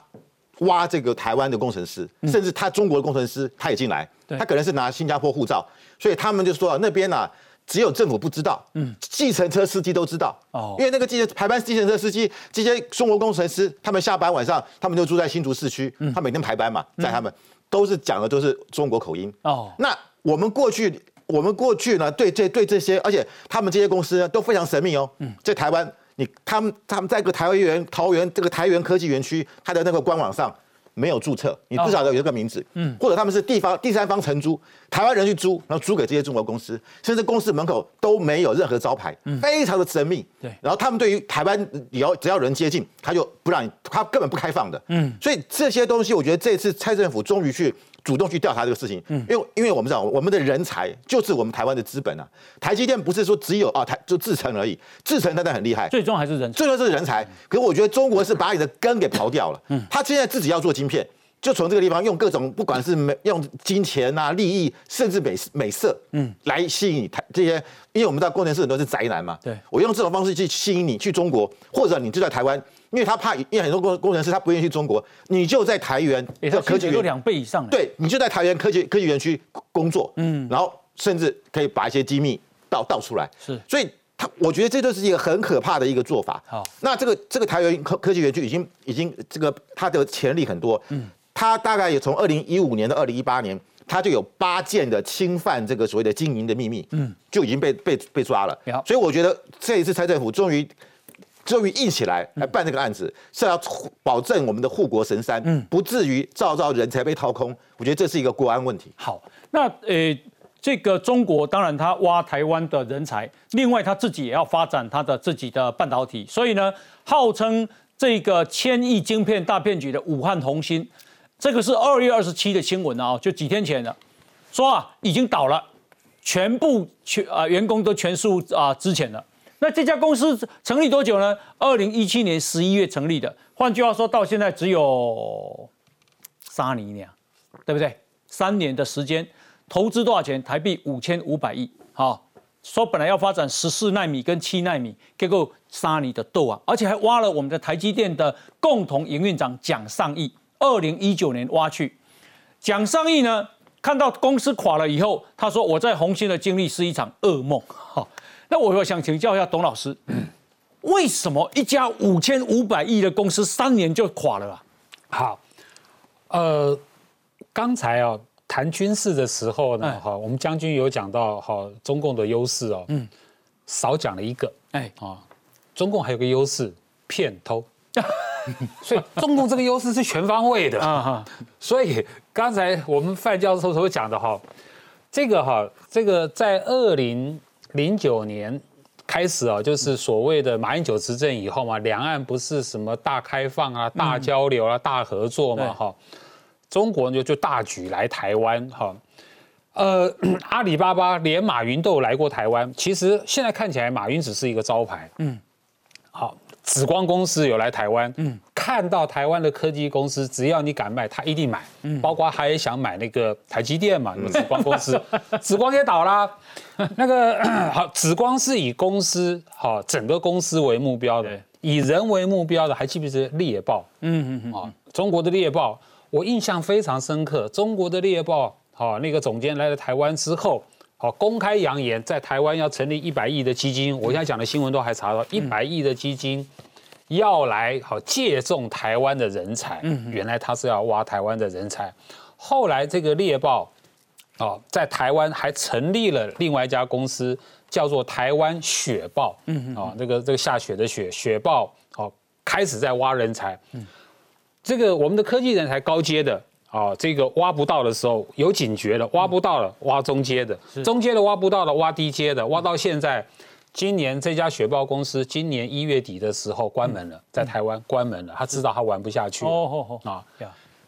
挖这个台湾的工程师，甚至他中国的工程师他也进来，他可能是拿新加坡护照。所以他们就说那边呢，只有政府不知道，嗯，计程车司机都知道哦，因为那个计程排班计程车司机，这些中国工程师，他们下班晚上，他们就住在新竹市区，他每天排班嘛，在他们都是讲的都是中国口音哦。那我们过去，我们过去呢，对这对这些，而且他们这些公司呢都非常神秘哦。嗯，在台湾，你他们他们在个台湾园桃园这个台园科技园区，它的那个官网上。没有注册，你不晓得有这个名字，嗯，或者他们是地方第三方承租，台湾人去租，然后租给这些中国公司，甚至公司门口都没有任何招牌，非常的神秘。对，然后他们对于台湾，只要只要人接近，他就不让你，他根本不开放的。嗯，所以这些东西，我觉得这次蔡政府终于去。主动去调查这个事情，嗯，因为因为我们知道我们的人才就是我们台湾的资本啊。台积电不是说只有啊台就制成而已，制成当然很厉害，最终还是人，最终是人才。可是我觉得中国是把你的根给刨掉了，嗯，他现在自己要做晶片，就从这个地方用各种不管是美用金钱啊利益，甚至美美色，嗯，来吸引台这些，因为我们知道工程师很多是宅男嘛，对。我用这种方式去吸引你去中国，或者你就在台湾。因为他怕，因为很多工工程师他不愿意去中国，你就在台园科技园两倍以上，对你就在台园科技科技园区工作，嗯，然后甚至可以把一些机密倒倒出来，是，所以他我觉得这就是一个很可怕的一个做法。好，那这个这个台园科科技园区已经已经这个它的潜力很多，嗯，它大概也从二零一五年到二零一八年，它就有八件的侵犯这个所谓的经营的秘密，嗯，就已经被被被抓了。所以我觉得这一次蔡政府终于。终于硬起来来办这个案子，是要保证我们的护国神山，嗯，不至于造造人才被掏空。我觉得这是一个国安问题。好，那呃，这个中国当然他挖台湾的人才，另外他自己也要发展他的自己的半导体。所以呢，号称这个千亿晶片大骗局的武汉红星，这个是二月二十七的新闻啊，就几天前的，说啊已经倒了，全部全啊员工都全数啊支遣了。那这家公司成立多久呢？二零一七年十一月成立的，换句话说，到现在只有三年，对不对？三年的时间，投资多少钱？台币五千五百亿。好，说本来要发展十四纳米跟七纳米，结果三年的豆啊，而且还挖了我们的台积电的共同营运长蒋尚义，二零一九年挖去。蒋尚义呢，看到公司垮了以后，他说：“我在红星的经历是一场噩梦。”哈。那我想请教一下董老师，为什么一家五千五百亿的公司三年就垮了？好，呃，刚才啊谈军事的时候呢，哈，我们将军有讲到哈中共的优势哦，嗯，少讲了一个，哎。啊，中共还有个优势，骗偷，所以中共这个优势是全方位的。所以刚才我们范教授所讲的哈，这个哈，这个在二零。零九年开始啊，就是所谓的马英九执政以后嘛，两岸不是什么大开放啊、大交流啊、大合作嘛，哈，中国就就大举来台湾哈。呃，阿里巴巴连马云都有来过台湾。其实现在看起来，马云只是一个招牌。嗯，好，紫光公司有来台湾。嗯，看到台湾的科技公司，只要你敢卖，他一定买。嗯，包括他也想买那个台积电嘛，紫光公司，紫光也倒啦。那个 好，紫光是以公司好整个公司为目标的，以人为目标的，还记不记得猎豹？嗯嗯嗯。啊，中国的猎豹，我印象非常深刻。中国的猎豹。好，那个总监来了台湾之后，好公开扬言在台湾要成立一百亿的基金。我现在讲的新闻都还查到一百亿的基金要来好借重台湾的人才。嗯，原来他是要挖台湾的人才。后来这个猎豹，哦，在台湾还成立了另外一家公司，叫做台湾雪豹。嗯哦，这个这个下雪的雪雪豹，哦，开始在挖人才。嗯，这个我们的科技人才高阶的。啊，这个挖不到的时候有警觉了，挖不到了，挖中阶的，中阶的挖不到了，挖低阶的，挖到现在，今年这家雪豹公司今年一月底的时候关门了，在台湾关门了，他知道他玩不下去，哦哦啊，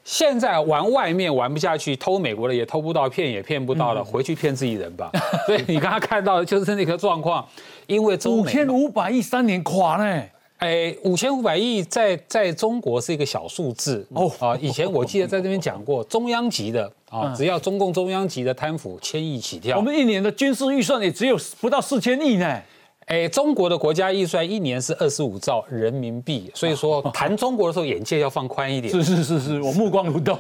现在玩外面玩不下去，偷美国的也偷不到，骗也骗不到了，回去骗自己人吧。所以你刚刚看到的就是那个状况，因为五千五百亿三年垮呢。哎，五千五百亿在在中国是一个小数字哦啊！以前我记得在这边讲过，中央级的啊，只要中共中央级的贪腐，千亿起跳。我们一年的军事预算也只有不到四千亿呢。哎，中国的国家预算一年是二十五兆人民币，所以说谈中国的时候，眼界要放宽一点。是是是是，我目光如豆。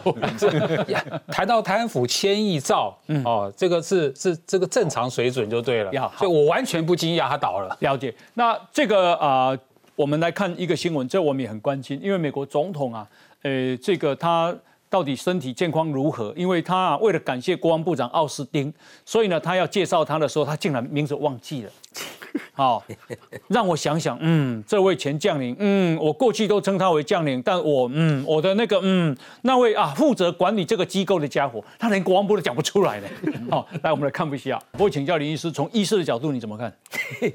谈到贪腐千亿兆，哦，这个是是这个正常水准就对了。所以我完全不惊讶他倒了。了解。那这个啊。我们来看一个新闻，这我们也很关心，因为美国总统啊，呃，这个他到底身体健康如何？因为他啊，为了感谢国防部长奥斯汀，所以呢，他要介绍他的时候，他竟然名字忘记了。好，让我想想，嗯，这位前将领，嗯，我过去都称他为将领，但我，嗯，我的那个，嗯，那位啊，负责管理这个机构的家伙，他连国王部都讲不出来呢。好，来，我们来看一下。我请教林医师，从医师的角度，你怎么看？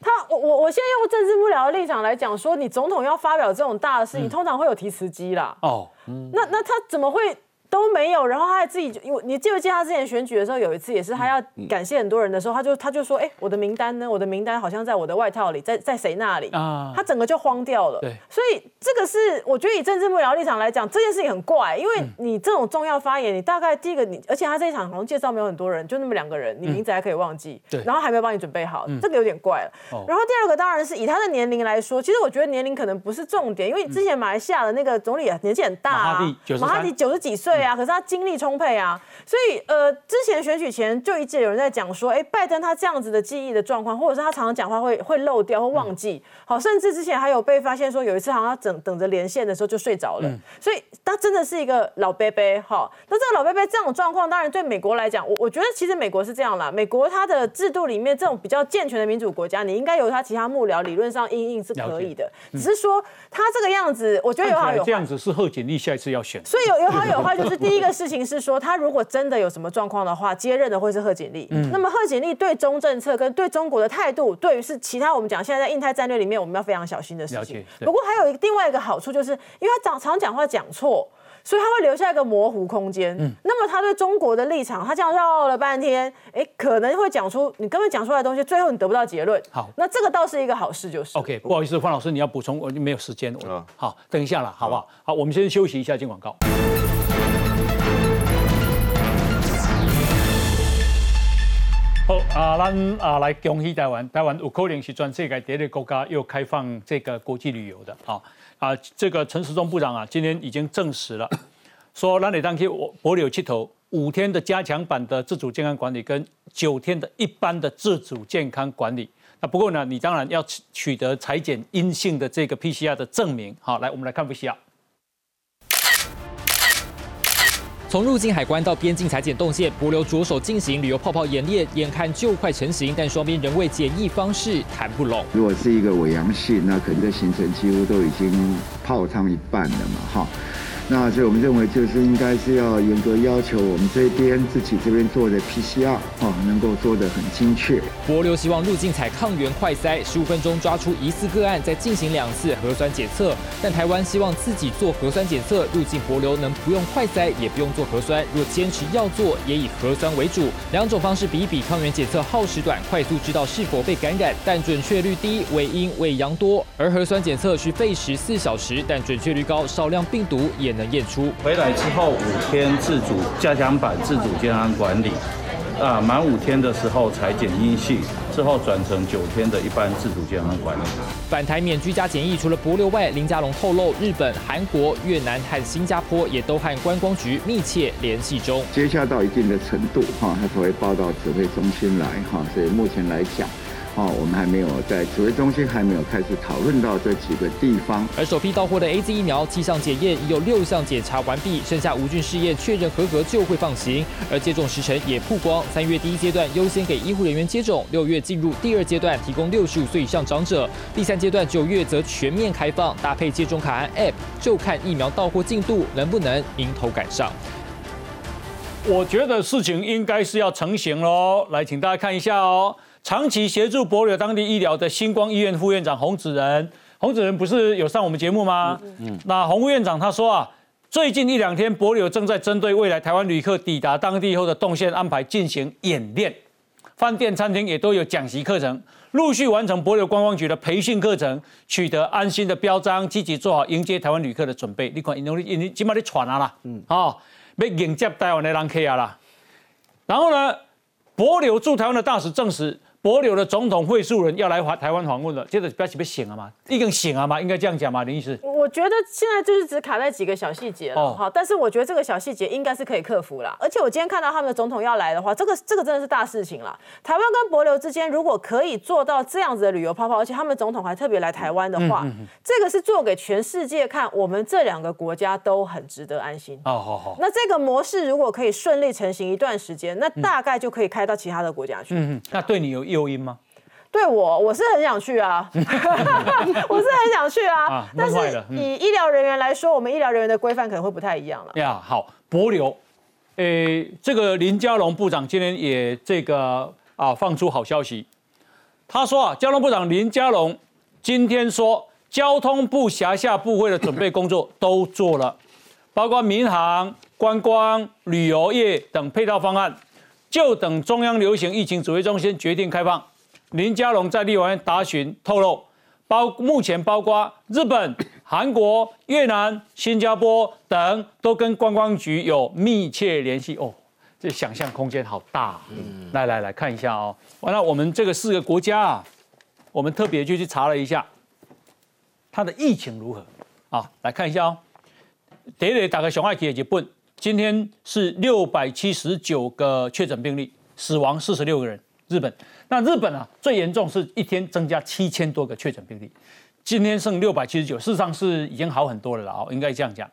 他，我，我，我现在用政治幕僚的立场来讲，说你总统要发表这种大的事情，通常会有提词机啦。哦，嗯那那他怎么会？都没有，然后他还自己，因为你记不记得他之前选举的时候，有一次也是他要感谢很多人的时候，他就他就说，哎，我的名单呢？我的名单好像在我的外套里，在在谁那里？啊，他整个就慌掉了。对，所以这个是我觉得以政治幕僚立场来讲，这件事情很怪，因为你这种重要发言，你大概第一个你，而且他这一场好像介绍没有很多人，就那么两个人，你名字还可以忘记，对，然后还没有帮你准备好，这个有点怪了。然后第二个当然是以他的年龄来说，其实我觉得年龄可能不是重点，因为之前马来西亚的那个总理年纪很大啊，马哈迪九十几岁啊，可是他精力。充沛啊，所以呃，之前选举前就一直有人在讲说，哎，拜登他这样子的记忆的状况，或者是他常常讲话会会漏掉或忘记，好，甚至之前还有被发现说有一次好像等等着连线的时候就睡着了，所以他真的是一个老伯伯哈。那这个老伯伯这种状况，当然对美国来讲，我我觉得其实美国是这样啦，美国它的制度里面这种比较健全的民主国家，你应该由他其他幕僚理论上应应是可以的，只是说他这个样子，我觉得有好有坏。这样子是贺锦丽下一次要选，所以有有好有坏，就是第一个事情。是说，他如果真的有什么状况的话，接任的会是贺锦丽。嗯那么贺锦丽对中政策跟对中国的态度，对于是其他我们讲现在在印太战略里面我们要非常小心的事情。不过还有一个另外一个好处，就是因为他常常讲话讲错，所以他会留下一个模糊空间。嗯那么他对中国的立场，他这样绕了半天，哎，可能会讲出你根本讲出来的东西，最后你得不到结论。好，那这个倒是一个好事，就是。OK，不好意思，方老师，你要补充，我没有时间。嗯，好，等一下了，好不好？好，我们先休息一下，进广告。啊，咱啊来恭喜台湾，台湾有可能是全世界第一个国家又开放这个国际旅游的啊啊！这个陈时中部长啊，今天已经证实了，说咱得当去博流七头五天的加强版的自主健康管理，跟九天的一般的自主健康管理。那不过呢，你当然要取得裁剪阴性的这个 PCR 的证明。好，来我们来看 PCR。从入境海关到边境裁剪动线，博流着手进行旅游泡泡演练，眼看就快成型，但双边仍未检疫方式谈不拢。如果是一个伪阳性，那可能的行程几乎都已经泡汤一半了嘛，哈。那所以我们认为就是应该是要严格要求我们这边自己这边做的 PCR 啊，能够做得很精确。博流希望入境采抗原快筛，十五分钟抓出疑似个案，再进行两次核酸检测。但台湾希望自己做核酸检测，入境博流能不用快筛，也不用做核酸。若坚持要做，也以核酸为主。两种方式比一比，抗原检测耗时短，快速知道是否被感染，但准确率低，伪阴伪阳多。而核酸检测需费时四小时，但准确率高，少量病毒也能验出。回来之后五天自主加强版自主健康管理，啊，满五天的时候才检阴性，之后转成九天的一般自主健康管理。返台免居家检疫，除了博流外，林佳龙透露，日本、韩国、越南和新加坡也都和观光局密切联系中。接洽到一定的程度，哈，他才会报到指挥中心来，哈，所以目前来讲。哦，我们还没有在指挥中心还没有开始讨论到这几个地方。而首批到货的 A Z 疫苗七项检验已有六项检查完毕，剩下无菌试验确认合格就会放行。而接种时程也曝光，三月第一阶段优先给医护人员接种，六月进入第二阶段提供六十五岁以上长者，第三阶段九月则全面开放，搭配接种卡和 App，就看疫苗到货进度能不能迎头赶上。我觉得事情应该是要成型喽，来，请大家看一下哦。长期协助博流当地医疗的星光医院副院长洪子仁，洪子仁不是有上我们节目吗？嗯，那洪副院长他说啊，最近一两天博流正在针对未来台湾旅客抵达当地后的动线安排进行演练，饭店、餐厅也都有讲习课程，陆续完成博流观光局的培训课程，取得安心的标章，积极做好迎接台湾旅客的准备。你看，因为因为起码你喘啊啦，嗯，好，要迎接台湾的人客啊啦。然后呢，博流驻台湾的大使证实。博流的总统会述人要来台台湾访问了，接着不要起被醒了吗？已经醒了吗？应该这样讲吗？林医师，我觉得现在就是只卡在几个小细节了，好，但是我觉得这个小细节应该是可以克服了。而且我今天看到他们的总统要来的话，这个这个真的是大事情了。台湾跟博流之间如果可以做到这样子的旅游泡泡，而且他们总统还特别来台湾的话，这个是做给全世界看，我们这两个国家都很值得安心。哦，好好。那这个模式如果可以顺利成型一段时间，那大概就可以开到其他的国家去。嗯嗯。那对你有诱因吗？对我，我是很想去啊，我是很想去啊。但是以医疗人员来说，我们医疗人员的规范可能会不太一样了。呀，好，博流，诶，这个林佳龙部长今天也这个啊放出好消息，他说啊，交通部长林佳龙今天说，交通部辖下部会的准备工作都做了，包括民航、观光、旅游业等配套方案，就等中央流行疫情指挥中心决定开放。林佳龙在立法院答询透露，包目前包括日本、韩国、越南、新加坡等，都跟观光局有密切联系哦。这想象空间好大。嗯，来来来看一下哦。完了，我们这个四个国家啊，我们特别就去查了一下，它的疫情如何啊？来看一下哦。第一打个小爱题日本，今天是六百七十九个确诊病例，死亡四十六个人。日本。那日本啊，最严重是一天增加七千多个确诊病例，今天剩六百七十九，事实上是已经好很多了啦，应该这样讲。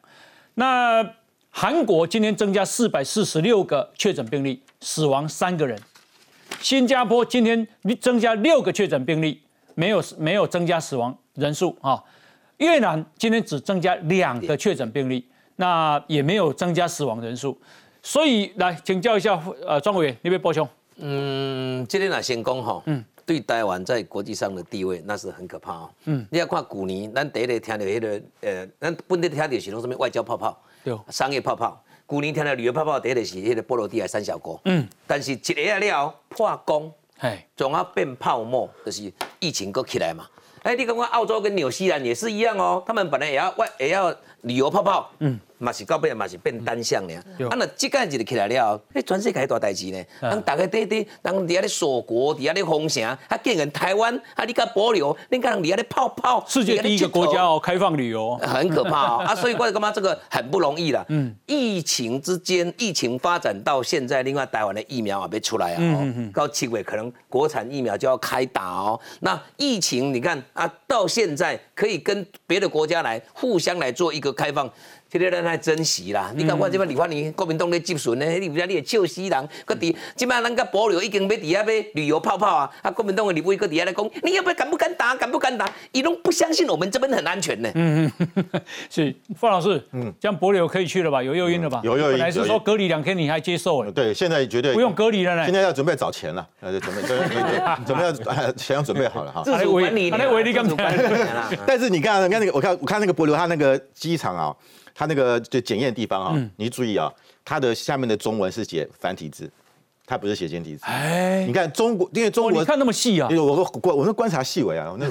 那韩国今天增加四百四十六个确诊病例，死亡三个人。新加坡今天增加六个确诊病例，没有没有增加死亡人数啊。越南今天只增加两个确诊病例，那也没有增加死亡人数。所以来请教一下呃庄委员，你边波兄。嗯，这里来先讲哈，嗯对台湾在国际上的地位那是很可怕哦。嗯，你要看古年，咱第一个听到迄个，呃，咱本地听到是种什么外交泡泡，对，商业泡泡。古年听到旅游泡泡，第一个是迄个波罗的海三小国。嗯，但是一下了破功，哎，总要变泡沫，就是疫情搁起来嘛。哎，你看看澳洲跟纽西兰也是一样哦，他们本来也要外也要旅游泡泡。嗯。嘛是到尾嘛是变单向俩，啊那即间日起来了，迄全世界大代志呢。人大家底底，人伫遐咧锁国，伫遐咧封城，啊竟然台湾，啊你甲保留，你看伫遐咧泡泡，世界第一个国家哦，开放旅游，很可怕哦。啊，所以我就感觉这个很不容易啦。嗯，疫情之间，疫情发展到现在，另外台湾的疫苗也别出来啊。嗯嗯嗯。到七月可能国产疫苗就要开打哦。那疫情你看啊，到现在可以跟别的国家来互相来做一个开放。这个咱爱珍惜啦。你看我这摆李焕英国民党咧接顺咧，你不知你会笑死人。搁伫即摆咱甲保留已经要伫遐要旅游泡泡啊！啊，国民党的李委搁伫遐来讲，你要不要敢不敢打？敢不敢打？伊拢不相信我们这边很安全呢。嗯嗯，是范老师，嗯，这样保留可以去了吧？有诱因了吧？有诱因。本来是说隔离两天你还接受哎。对，现在绝对不用隔离了呢。现在要准备找钱了，呃，准备准备 准备要 钱要准备好了哈。自主管理，那维力刚才。但是你看，你看那个，我看我看那个保留他那个机场啊。它那个就检验地方啊，你注意啊，它的下面的中文是写繁体字，他不是写简体字。哎，你看中国，因为中国你看那么细啊，因为我观我是观察细微啊，那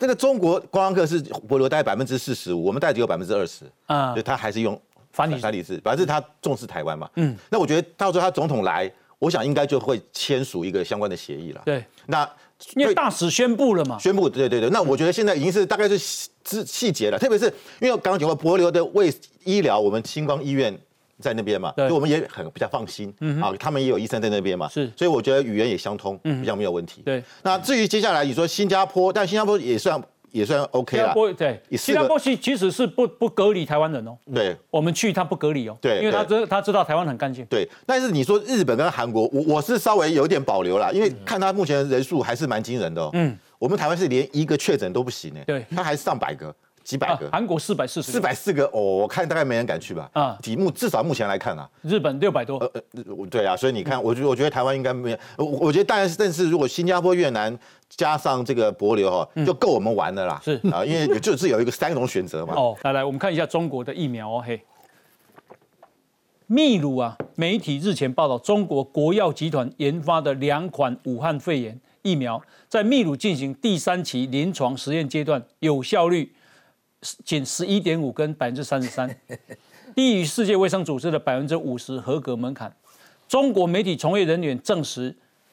那个中国观光客是博留大概百分之四十五，我们大概只有百分之二十啊，就他还是用繁体繁体字，反正他重视台湾嘛。嗯，那我觉得到时候他总统来，我想应该就会签署一个相关的协议了。对，那。因为大使宣布了嘛，宣布对对对，那我觉得现在已经是大概是细细节了，特别是因为刚刚讲过博流的为医疗，我们星光医院在那边嘛，所以我们也很比较放心嗯啊，他们也有医生在那边嘛，是，所以我觉得语言也相通，比较没有问题。对，那至于接下来你说新加坡，但新加坡也算。也算 OK 了，对，新加坡其其实是不不隔离台湾人哦，对，我们去他不隔离哦，对，因为他知他知道台湾很干净，对，但是你说日本跟韩国，我我是稍微有点保留啦，因为看他目前人数还是蛮惊人的哦，嗯，我们台湾是连一个确诊都不行呢，对，他还是上百个。几百个，韩国四百四十，四百四个哦，我看大概没人敢去吧。啊，题目至少目前来看啊，日本六百多。呃呃，对啊，所以你看，我觉我觉得台湾应该没有，我我觉得当然是，但是如果新加坡、越南加上这个博流哈，就够我们玩的啦。是啊，因为就是有一个三种选择嘛。哦，来来，我们看一下中国的疫苗哦，嘿，秘鲁啊，媒体日前报道，中国国药集团研发的两款武汉肺炎疫苗，在秘鲁进行第三期临床实验阶段，有效率。仅十一点五跟百分之三十三，低于世界卫生组织的百分之五十合格门槛。中国媒体从业人员证实，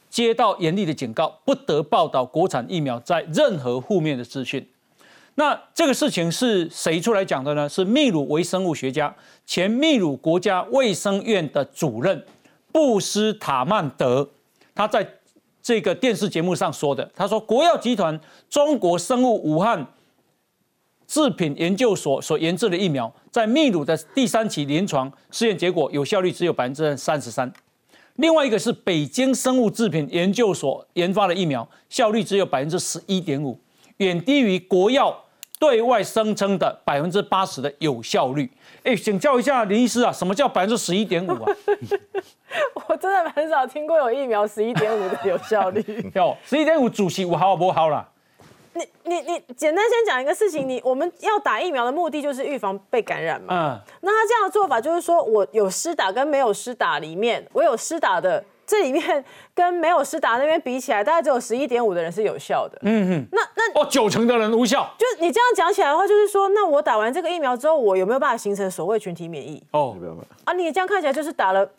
接到严厉的警告，不得报道国产疫苗在任何负面的资讯。那这个事情是谁出来讲的呢？是秘鲁微生物学家、前秘鲁国家卫生院的主任布斯塔曼德，他在这个电视节目上说的。他说，国药集团中国生物武汉。制品研究所所研制的疫苗，在秘鲁的第三期临床试验结果有效率只有百分之三十三。另外一个是北京生物制品研究所研发的疫苗，效率只有百分之十一点五，远低于国药对外声称的百分之八十的有效率。哎，请教一下林医师啊，什么叫百分之十一点五啊？我真的很少听过有疫苗十一点五的有效率。有 十一点五，主席我好不好啦？你你你，简单先讲一个事情，你我们要打疫苗的目的就是预防被感染嘛。嗯。那他这样的做法就是说，我有施打跟没有施打里面，我有施打的这里面跟没有施打那边比起来，大概只有十一点五的人是有效的。嗯嗯。那那哦，九成的人无效。就是你这样讲起来的话，就是说，那我打完这个疫苗之后，我有没有办法形成所谓群体免疫？哦。啊，你这样看起来就是打了。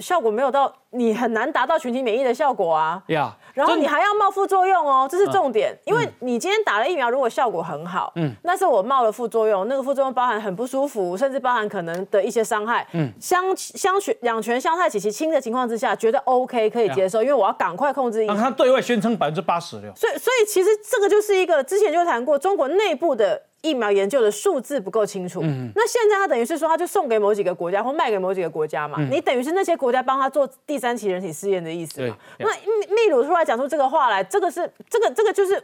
效果没有到，你很难达到群体免疫的效果啊。呀，然后你还要冒副作用哦，这是重点。因为你今天打了疫苗，如果效果很好，嗯，那是我冒了副作用，那个副作用包含很不舒服，甚至包含可能的一些伤害。嗯，相相权两权相害，其其轻的情况之下，觉得 OK 可以接受，因为我要赶快控制。那他对外宣称百分之八十六。所以，所以其实这个就是一个之前就谈过中国内部的。疫苗研究的数字不够清楚，那现在他等于是说，他就送给某几个国家或卖给某几个国家嘛？你等于是那些国家帮他做第三期人体试验的意思嘛？那秘秘鲁出来讲出这个话来，这个是这个这个就是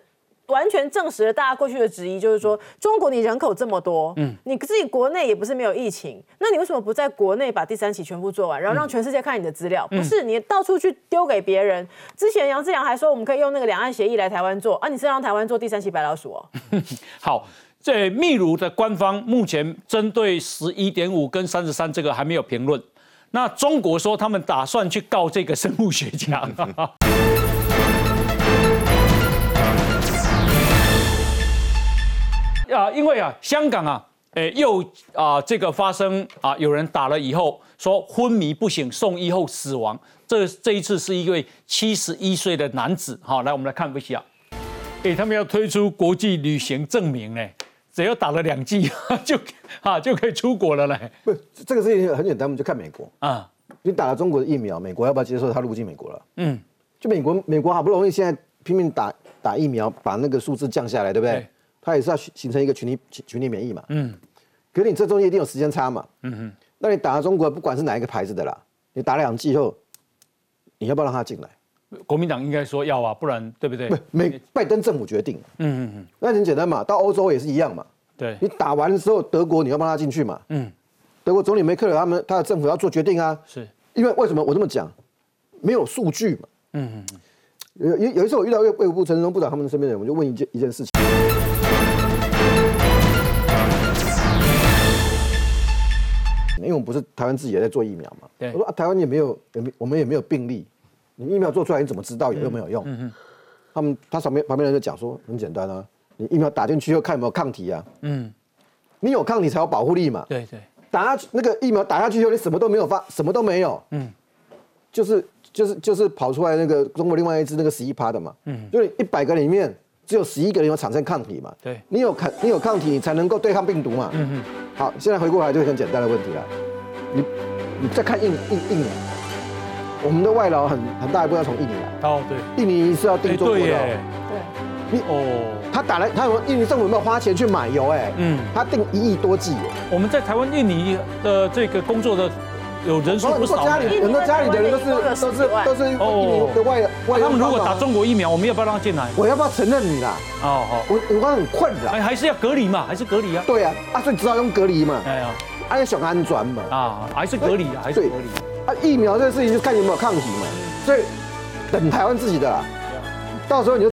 完全证实了大家过去的质疑，就是说中国你人口这么多，嗯，你自己国内也不是没有疫情，那你为什么不在国内把第三期全部做完，然后让全世界看你的资料？不是你到处去丢给别人。之前杨志阳还说我们可以用那个两岸协议来台湾做，啊，你是让台湾做第三期白老鼠哦？好。在秘鲁的官方目前针对十一点五跟三十三这个还没有评论。那中国说他们打算去告这个生物学家。啊，因为啊，香港啊，诶，又啊，这个发生啊，有人打了以后说昏迷不醒，送医后死亡。这这一次是一位七十一岁的男子。好，来我们来看一下。诶，他们要推出国际旅行证明呢。只要打了两剂 就啊就可以出国了嘞。不，这个事情很简单，我们就看美国啊。你打了中国的疫苗，美国要不要接受他入境美国了？嗯，就美国，美国好不容易现在拼命打打疫苗，把那个数字降下来，对不对？他也是要形成一个群体群体免疫嘛。嗯，可是你这中间一定有时间差嘛。嗯哼。那你打了中国，不管是哪一个牌子的啦，你打两剂后，你要不要让他进来？国民党应该说要啊，不然对不对？不美拜登政府决定。嗯嗯嗯。那很简单嘛，到欧洲也是一样嘛。对。你打完之后，德国你要帮他进去嘛？嗯。德国总理梅克尔他们他的政府要做决定啊。是。因为为什么我这么讲？没有数据嘛。嗯嗯嗯。有有有一次我遇到卫卫部陈忠部长他们身边的人，我就问一件一件事情。因为我们不是台湾自己也在做疫苗嘛。对。我说啊，台湾也没有，也没我们也没有病例。你疫苗做出来，你怎么知道有没有用？嗯嗯。他们他旁边旁边人就讲说，很简单啊，你疫苗打进去要看有没有抗体啊。嗯。你有抗体才有保护力嘛。对对。打下那个疫苗打下去以后，你什么都没有发，什么都没有。嗯。就是就是就是跑出来那个中国另外一支那个十一趴的嘛。嗯。就是一百个里面只有十一个人有产生抗体嘛。对。你有抗你有抗体，你才能够对抗病毒嘛。嗯嗯。好，现在回过来就很简单的问题了。你你再看印印印尼，我们的外劳很很大一部分要从印尼来。哦，对。印尼是要订中国的。对。你哦，他打来，他有印尼政府有没有花钱去买油？哎，嗯，他订一亿多剂。我们在台湾印尼的这个工作的。有人数不少，很多家里的人都是都是都是印尼的外外。他们如果打中国疫苗，我们要不要让他进来？我要不要承认你啦？哦好，我我很困扰。哎，还是要隔离嘛？还是隔离啊？对啊，啊所以只好用隔离嘛。哎呀，啊要想安全嘛。啊，还是隔离啊，还是隔离。啊，疫苗这个事情就看你有没有抗体嘛。所以等台湾自己的啦，到时候你就